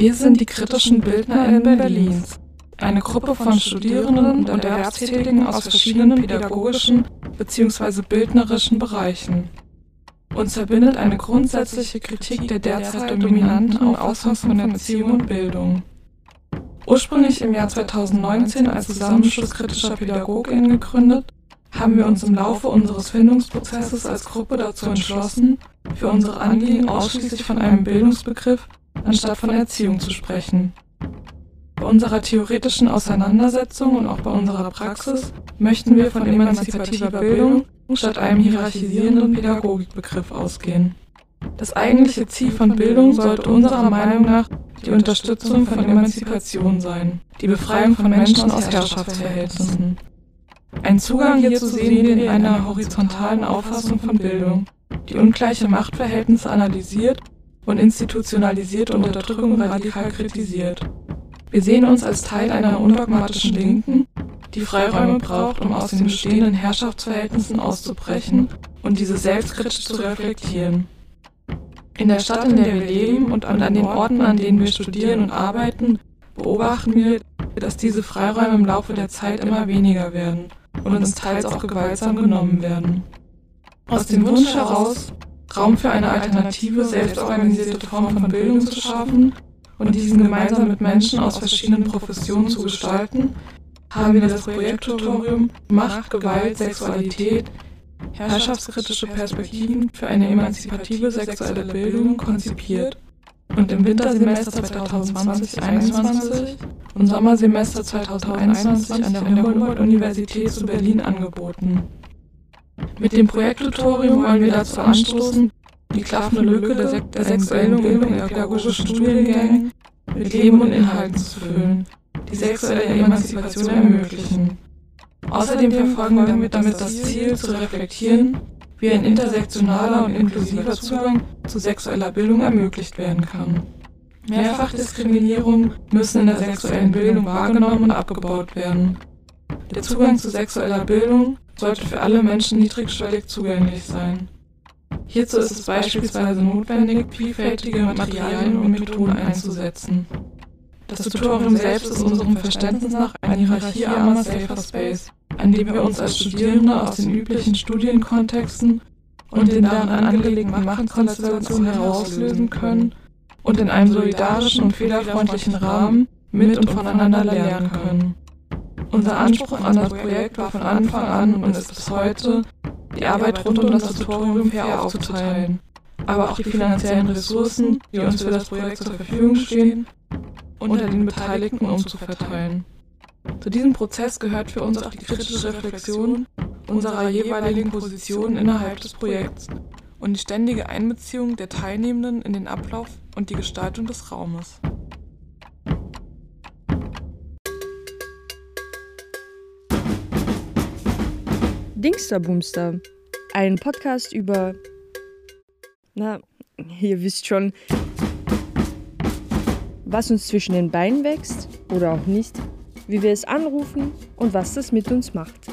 Wir sind die kritischen BildnerInnen Berlins, eine Gruppe von Studierenden und Erwerbstätigen aus verschiedenen pädagogischen bzw. bildnerischen Bereichen. Uns verbindet eine grundsätzliche Kritik der derzeit dominanten Auffassung von Erziehung und Bildung. Ursprünglich im Jahr 2019 als Zusammenschluss kritischer PädagogInnen gegründet, haben wir uns im Laufe unseres Findungsprozesses als Gruppe dazu entschlossen, für unsere Anliegen ausschließlich von einem Bildungsbegriff anstatt von Erziehung zu sprechen. Bei unserer theoretischen Auseinandersetzung und auch bei unserer Praxis möchten wir von emanzipativer Bildung statt einem hierarchisierenden Pädagogikbegriff ausgehen. Das eigentliche Ziel von Bildung sollte unserer Meinung nach die Unterstützung von Emanzipation sein, die Befreiung von Menschen aus Herrschaftsverhältnissen. Ein Zugang hierzu sehen wir in einer horizontalen Auffassung von Bildung, die ungleiche Machtverhältnisse analysiert und institutionalisierte Unterdrückung radikal kritisiert. Wir sehen uns als Teil einer undogmatischen Linken, die Freiräume braucht, um aus den bestehenden Herrschaftsverhältnissen auszubrechen und diese selbstkritisch zu reflektieren. In der Stadt, in der wir leben und an den Orten, an denen wir studieren und arbeiten, beobachten wir, dass diese Freiräume im Laufe der Zeit immer weniger werden und uns teils auch gewaltsam genommen werden. Aus dem Wunsch heraus, Raum für eine alternative, selbstorganisierte Form von Bildung zu schaffen und diesen gemeinsam mit Menschen aus verschiedenen Professionen zu gestalten, haben wir das Projekttutorium Macht, Gewalt, Sexualität, herrschaftskritische Perspektiven für eine emanzipative sexuelle Bildung konzipiert und im Wintersemester 2020-21 und Sommersemester 2021 an der Humboldt-Universität zu Berlin angeboten. Mit dem Projekttutorium wollen wir dazu anstoßen, die klaffende Lücke der, Sek der sexuellen Bildung in pädagogischen Studiengängen mit Leben und Inhalten zu füllen, die sexuelle Emanzipation ermöglichen. Außerdem verfolgen wir damit das Ziel, zu reflektieren, wie ein intersektionaler und inklusiver Zugang zu sexueller Bildung ermöglicht werden kann. Mehrfachdiskriminierungen müssen in der sexuellen Bildung wahrgenommen und abgebaut werden. Der Zugang zu sexueller Bildung sollte für alle Menschen niedrigschwellig zugänglich sein. Hierzu ist es beispielsweise notwendig, vielfältige Materialien und Methoden einzusetzen. Das Tutorium selbst ist unserem Verständnis nach ein hierarchiearmer Safer Space, an dem wir uns als Studierende aus den üblichen Studienkontexten und den daran angelegten Machtkonstellationen herauslösen können und in einem solidarischen und fehlerfreundlichen Rahmen mit und voneinander lernen können. Unser Anspruch an das Projekt war von Anfang an und ist bis heute, die Arbeit rund um das Tutorium fair aufzuteilen, aber auch die finanziellen Ressourcen, die uns für das Projekt zur Verfügung stehen, unter den Beteiligten umzuverteilen. Zu diesem Prozess gehört für uns auch die kritische Reflexion unserer jeweiligen Positionen innerhalb des Projekts und die ständige Einbeziehung der Teilnehmenden in den Ablauf und die Gestaltung des Raumes. Dingster Boomster, ein Podcast über. Na, ihr wisst schon, was uns zwischen den Beinen wächst oder auch nicht, wie wir es anrufen und was das mit uns macht.